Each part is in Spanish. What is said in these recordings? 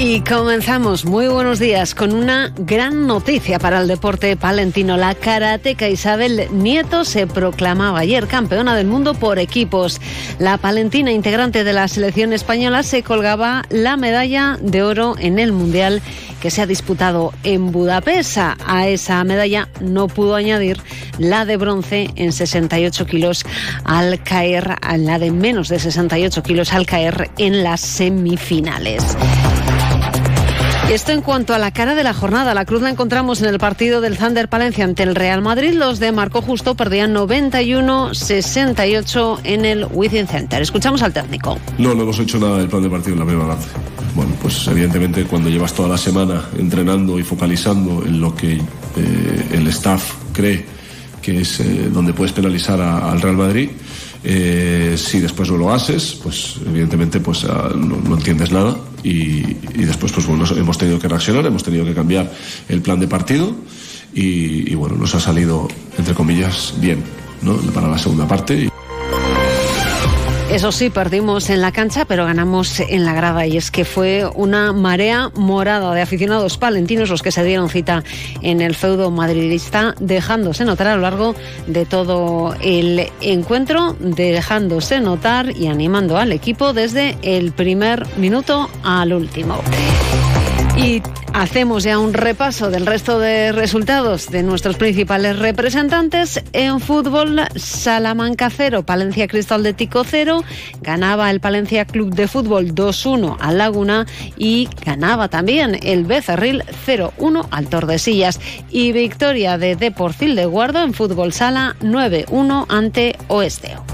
Y comenzamos, muy buenos días, con una gran noticia para el deporte palentino. La karateca Isabel Nieto se proclamaba ayer campeona del mundo por equipos. La palentina integrante de la selección española se colgaba la medalla de oro en el Mundial que se ha disputado en Budapest. A esa medalla no pudo añadir la de bronce en 68 kilos al caer, la de menos de 68 kilos al caer en las semifinales. Esto en cuanto a la cara de la jornada. La cruz la encontramos en el partido del Thunder Palencia ante el Real Madrid. Los de Marco Justo perdían 91-68 en el Within Center. Escuchamos al técnico. No, no hemos hecho nada del plan de partido en la primera parte. Bueno, pues evidentemente cuando llevas toda la semana entrenando y focalizando en lo que eh, el staff cree que es eh, donde puedes penalizar al Real Madrid, eh, si después no lo haces, pues evidentemente pues uh, no, no, entiendes nada y, y, después pues bueno, hemos tenido que reaccionar, hemos tenido que cambiar el plan de partido y, y bueno, nos ha salido, entre comillas, bien ¿no? para la segunda parte. Eso sí, perdimos en la cancha, pero ganamos en la grada. Y es que fue una marea morada de aficionados palentinos los que se dieron cita en el feudo madridista, dejándose notar a lo largo de todo el encuentro, dejándose notar y animando al equipo desde el primer minuto al último. Hacemos ya un repaso del resto de resultados de nuestros principales representantes. En fútbol, Salamanca 0, Palencia Cristal de Tico 0, ganaba el Palencia Club de Fútbol 2-1 al Laguna y ganaba también el Becerril 0-1 al Tordesillas. Y victoria de Deportil de Guardo en fútbol sala 9-1 ante Oesteo.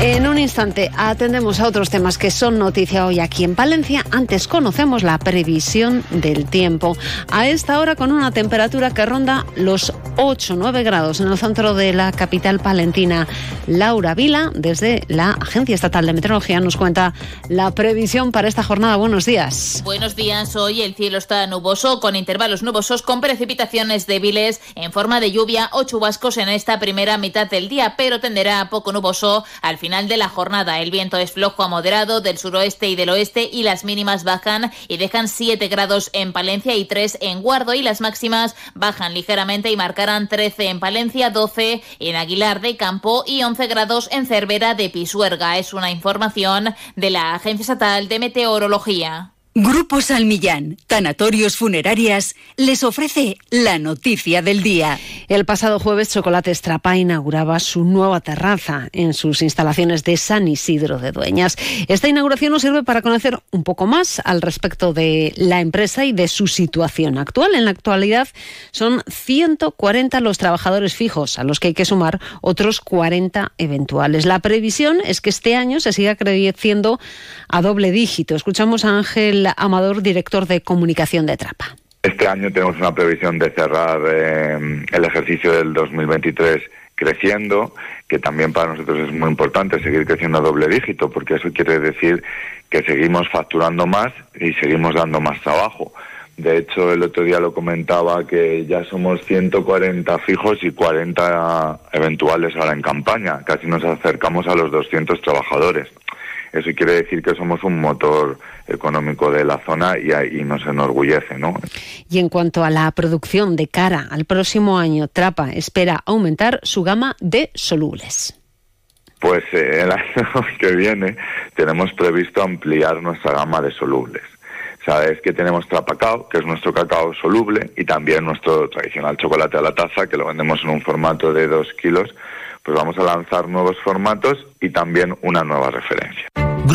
En un instante atendemos a otros temas que son noticia hoy aquí en Palencia. Antes conocemos la previsión del tiempo. A esta hora con una temperatura que ronda los 8-9 grados en el centro de la capital palentina. Laura Vila, desde la Agencia Estatal de Meteorología, nos cuenta la previsión para esta jornada. Buenos días. Buenos días. Hoy el cielo está nuboso con intervalos nubosos con precipitaciones débiles en forma de lluvia o chubascos en esta primera mitad del día, pero tenderá poco nuboso al final final de la jornada. El viento es flojo a moderado del suroeste y del oeste y las mínimas bajan y dejan 7 grados en Palencia y 3 en Guardo y las máximas bajan ligeramente y marcarán 13 en Palencia, 12 en Aguilar de Campo y 11 grados en Cervera de Pisuerga. Es una información de la Agencia Estatal de Meteorología. Grupo Salmillán, Tanatorios Funerarias, les ofrece la noticia del día. El pasado jueves Chocolate Estrapa inauguraba su nueva terraza en sus instalaciones de San Isidro de Dueñas. Esta inauguración nos sirve para conocer un poco más al respecto de la empresa y de su situación actual. En la actualidad son 140 los trabajadores fijos, a los que hay que sumar otros 40 eventuales. La previsión es que este año se siga creciendo a doble dígito. Escuchamos a Ángel Amador, director de comunicación de Trapa. Este año tenemos una previsión de cerrar eh, el ejercicio del 2023 creciendo, que también para nosotros es muy importante seguir creciendo a doble dígito, porque eso quiere decir que seguimos facturando más y seguimos dando más trabajo. De hecho, el otro día lo comentaba que ya somos 140 fijos y 40 eventuales ahora en campaña. Casi nos acercamos a los 200 trabajadores. Eso quiere decir que somos un motor económico de la zona y, y, nos enorgullece, ¿no? Y en cuanto a la producción de cara al próximo año, Trapa espera aumentar su gama de solubles. Pues eh, el año que viene tenemos previsto ampliar nuestra gama de solubles. Sabes que tenemos Trapacao, que es nuestro cacao soluble, y también nuestro tradicional chocolate a la taza, que lo vendemos en un formato de 2 kilos. Pues vamos a lanzar nuevos formatos y también una nueva referencia.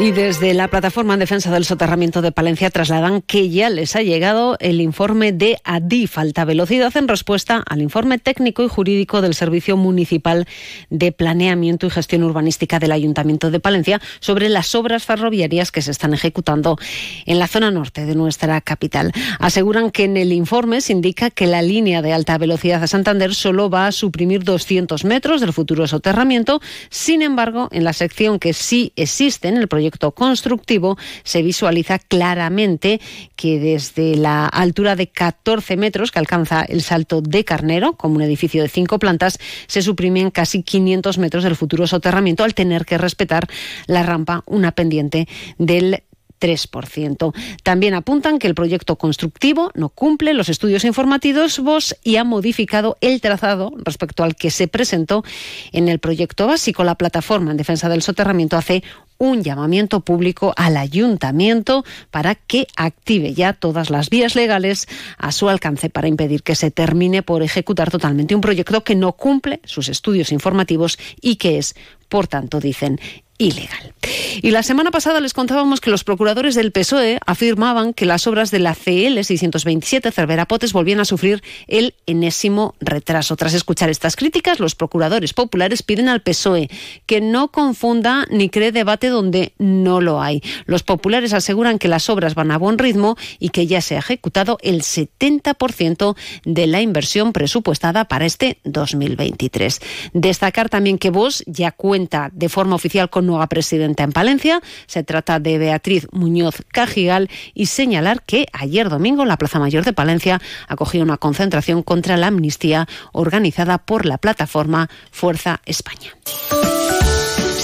Y desde la plataforma en defensa del soterramiento de Palencia trasladan que ya les ha llegado el informe de ADIF, alta velocidad, en respuesta al informe técnico y jurídico del Servicio Municipal de Planeamiento y Gestión Urbanística del Ayuntamiento de Palencia sobre las obras ferroviarias que se están ejecutando en la zona norte de nuestra capital. Aseguran que en el informe se indica que la línea de alta velocidad a Santander solo va a suprimir 200 metros del futuro soterramiento. Sin embargo, en la sección que sí existe en el proyecto constructivo se visualiza claramente que desde la altura de 14 metros que alcanza el Salto de Carnero, como un edificio de cinco plantas, se suprimen casi 500 metros del futuro soterramiento al tener que respetar la rampa, una pendiente del 3%. También apuntan que el proyecto constructivo no cumple los estudios informativos y ha modificado el trazado respecto al que se presentó en el proyecto básico. La plataforma en defensa del soterramiento hace un llamamiento público al ayuntamiento para que active ya todas las vías legales a su alcance para impedir que se termine por ejecutar totalmente un proyecto que no cumple sus estudios informativos y que es, por tanto, dicen, ilegal. Y la semana pasada les contábamos que los procuradores del PSOE afirmaban que las obras de la CL 627 Cervera Potes volvían a sufrir el enésimo retraso. Tras escuchar estas críticas, los procuradores populares piden al PSOE que no confunda ni cree debate donde no lo hay. Los populares aseguran que las obras van a buen ritmo y que ya se ha ejecutado el 70% de la inversión presupuestada para este 2023. Destacar también que Vos ya cuenta de forma oficial con nueva presidenta en Palencia. Se trata de Beatriz Muñoz Cajigal y señalar que ayer domingo la Plaza Mayor de Palencia acogió una concentración contra la amnistía organizada por la plataforma Fuerza España.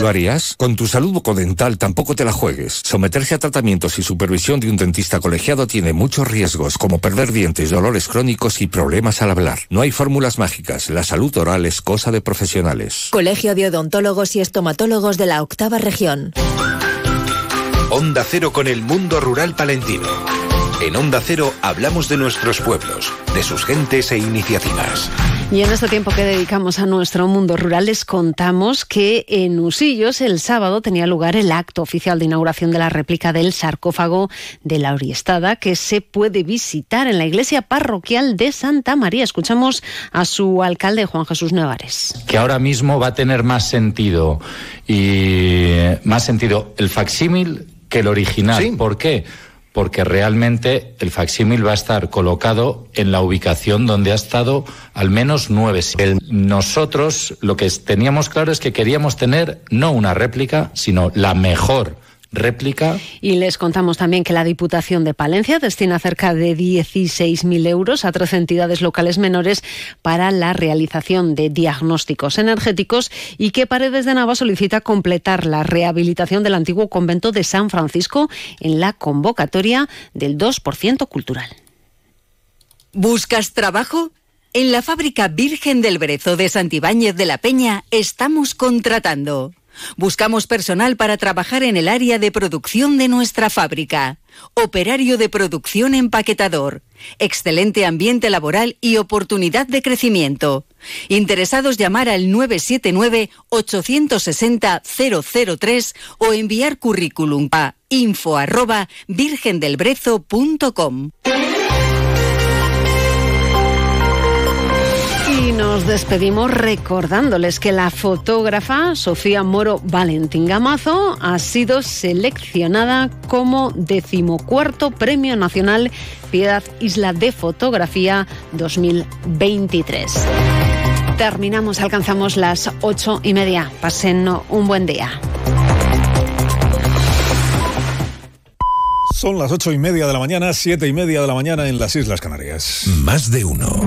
¿Lo harías? Con tu salud bucodental tampoco te la juegues. Someterse a tratamientos y supervisión de un dentista colegiado tiene muchos riesgos, como perder dientes, dolores crónicos y problemas al hablar. No hay fórmulas mágicas. La salud oral es cosa de profesionales. Colegio de Odontólogos y Estomatólogos de la Octava Región. Onda Cero con el mundo rural palentino. En Onda Cero hablamos de nuestros pueblos, de sus gentes e iniciativas. Y en este tiempo que dedicamos a nuestro mundo rural les contamos que en Usillos el sábado tenía lugar el acto oficial de inauguración de la réplica del sarcófago de la Oriestada que se puede visitar en la iglesia parroquial de Santa María. Escuchamos a su alcalde Juan Jesús Nevares. Que ahora mismo va a tener más sentido y más sentido el facsímil que el original. Sí. ¿Por qué? Porque realmente el facsímil va a estar colocado en la ubicación donde ha estado al menos nueve. Nosotros lo que teníamos claro es que queríamos tener no una réplica, sino la mejor réplica. Y les contamos también que la Diputación de Palencia destina cerca de 16.000 euros a tres entidades locales menores para la realización de diagnósticos energéticos y que Paredes de Nava solicita completar la rehabilitación del antiguo convento de San Francisco en la convocatoria del 2% cultural. ¿Buscas trabajo? En la fábrica Virgen del Brezo de Santibáñez de la Peña estamos contratando. Buscamos personal para trabajar en el área de producción de nuestra fábrica. Operario de producción empaquetador. Excelente ambiente laboral y oportunidad de crecimiento. Interesados llamar al 979-860-003 o enviar currículum a info virgendelbrezo.com. nos despedimos recordándoles que la fotógrafa Sofía Moro Valentín Gamazo ha sido seleccionada como decimocuarto Premio Nacional Piedad Isla de Fotografía 2023. terminamos, alcanzamos las ocho y media. Pasen un buen día. Son las ocho y media de la mañana, siete y media de la mañana en las Islas Canarias. Más de uno.